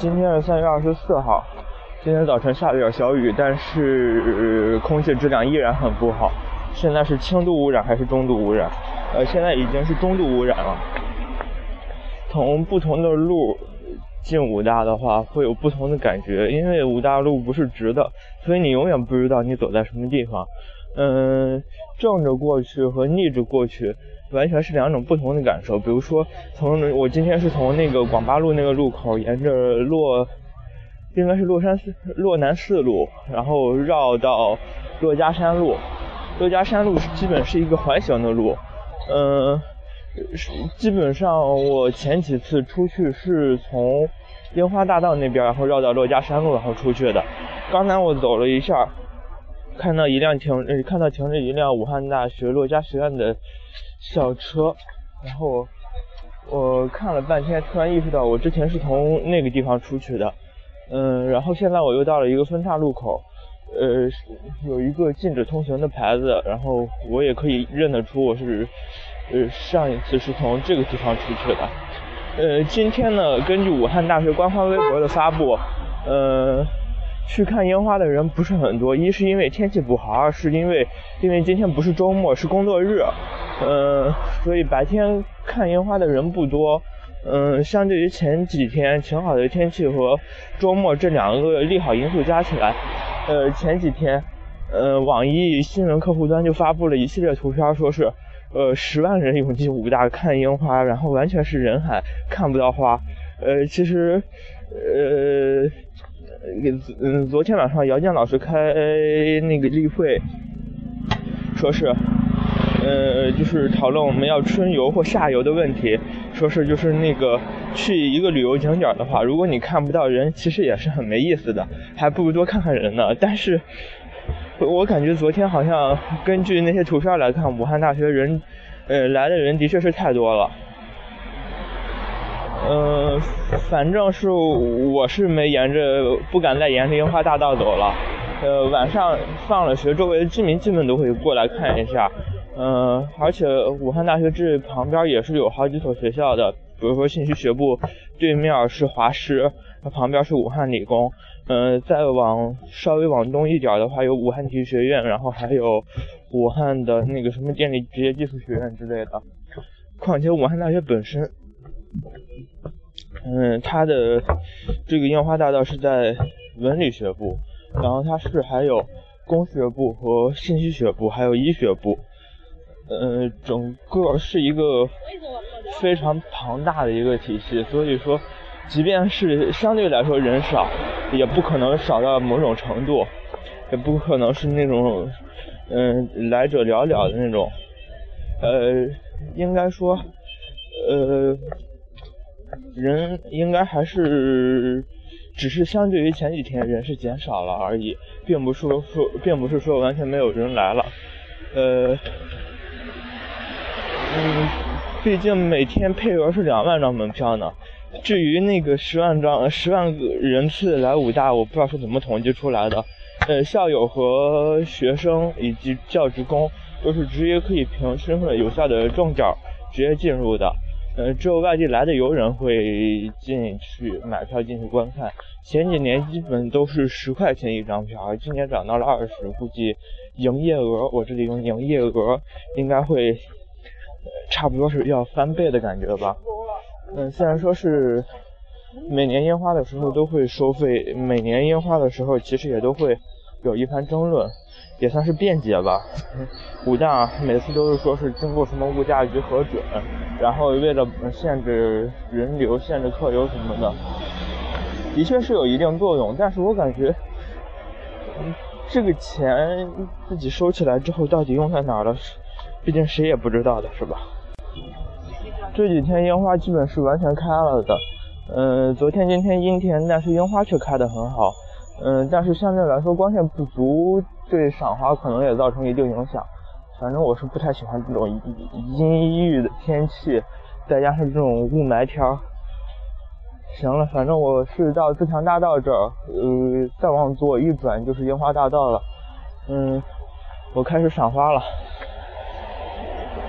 今天是三月二十四号，今天早晨下了点小雨，但是空气质量依然很不好。现在是轻度污染还是中度污染？呃，现在已经是中度污染了。从不同的路进武大的话，会有不同的感觉，因为武大路不是直的，所以你永远不知道你走在什么地方。嗯，正着过去和逆着过去完全是两种不同的感受。比如说，从我今天是从那个广八路那个路口，沿着洛，应该是洛山四洛南四路，然后绕到珞珈山路。珞珈山路基本是一个环形的路，嗯，基本上我前几次出去是从樱花大道那边，然后绕到珞珈山路，然后出去的。刚才我走了一下。看到一辆停，看到停着一辆武汉大学珞珈学院的小车，然后我看了半天，突然意识到我之前是从那个地方出去的，嗯，然后现在我又到了一个分岔路口，呃，有一个禁止通行的牌子，然后我也可以认得出我是，呃，上一次是从这个地方出去的，呃，今天呢，根据武汉大学官方微博的发布，呃。去看烟花的人不是很多，一是因为天气不好，二是因为因为今天不是周末，是工作日，嗯，所以白天看烟花的人不多，嗯，相对于前几天晴好的天气和周末这两个利好因素加起来，呃，前几天，呃，网易新闻客户端就发布了一系列图片，说是，呃，十万人涌进武大看烟花，然后完全是人海，看不到花，呃，其实，呃。嗯，昨天晚上姚健老师开那个例会，说是，呃，就是讨论我们要春游或夏游的问题。说是就是那个去一个旅游景点的话，如果你看不到人，其实也是很没意思的，还不如多看看人呢。但是，我感觉昨天好像根据那些图片来看，武汉大学人，呃，来的人的确是太多了。嗯，反正是我是没沿着，不敢再沿着樱花大道走了。呃，晚上放了学，周围的居民基本都会过来看一下。嗯，而且武汉大学这旁边也是有好几所学校的，比如说信息学部对面是华师，它旁边是武汉理工。嗯，再往稍微往东一点的话，有武汉体育学院，然后还有武汉的那个什么电力职业技术学院之类的。况且武汉大学本身。嗯，它的这个樱花大道是在文理学部，然后它是还有工学部和信息学部，还有医学部，呃，整个是一个非常庞大的一个体系，所以说，即便是相对来说人少，也不可能少到某种程度，也不可能是那种嗯来者寥寥的那种，呃，应该说，呃。人应该还是，只是相对于前几天人是减少了而已，并不是说说，并不是说完全没有人来了，呃，毕竟每天配额是两万张门票呢。至于那个十万张、十万个人次来武大，我不知道是怎么统计出来的。呃，校友和学生以及教职工都是直接可以凭身份有效的证件直接进入的。呃，只有外地来的游人会进去买票进去观看。前几年基本都是十块钱一张票，今年涨到了二十，估计营业额，我这里用营业额应该会差不多是要翻倍的感觉吧。嗯，虽然说是每年烟花的时候都会收费，每年烟花的时候其实也都会有一番争论。也算是便捷吧。武大每次都是说是经过什么物价局核准，然后为了限制人流、限制客流什么的，的确是有一定作用。但是我感觉，这个钱自己收起来之后到底用在哪儿了？毕竟谁也不知道的是吧？这几天樱花基本是完全开了的。嗯，昨天、今天阴天，但是樱花却开得很好。嗯，但是相对来说光线不足。对赏花可能也造成一定影响，反正我是不太喜欢这种阴郁的天气，再加上这种雾霾天儿。行了，反正我是到自强大道这儿，呃，再往左一转就是樱花大道了。嗯，我开始赏花了。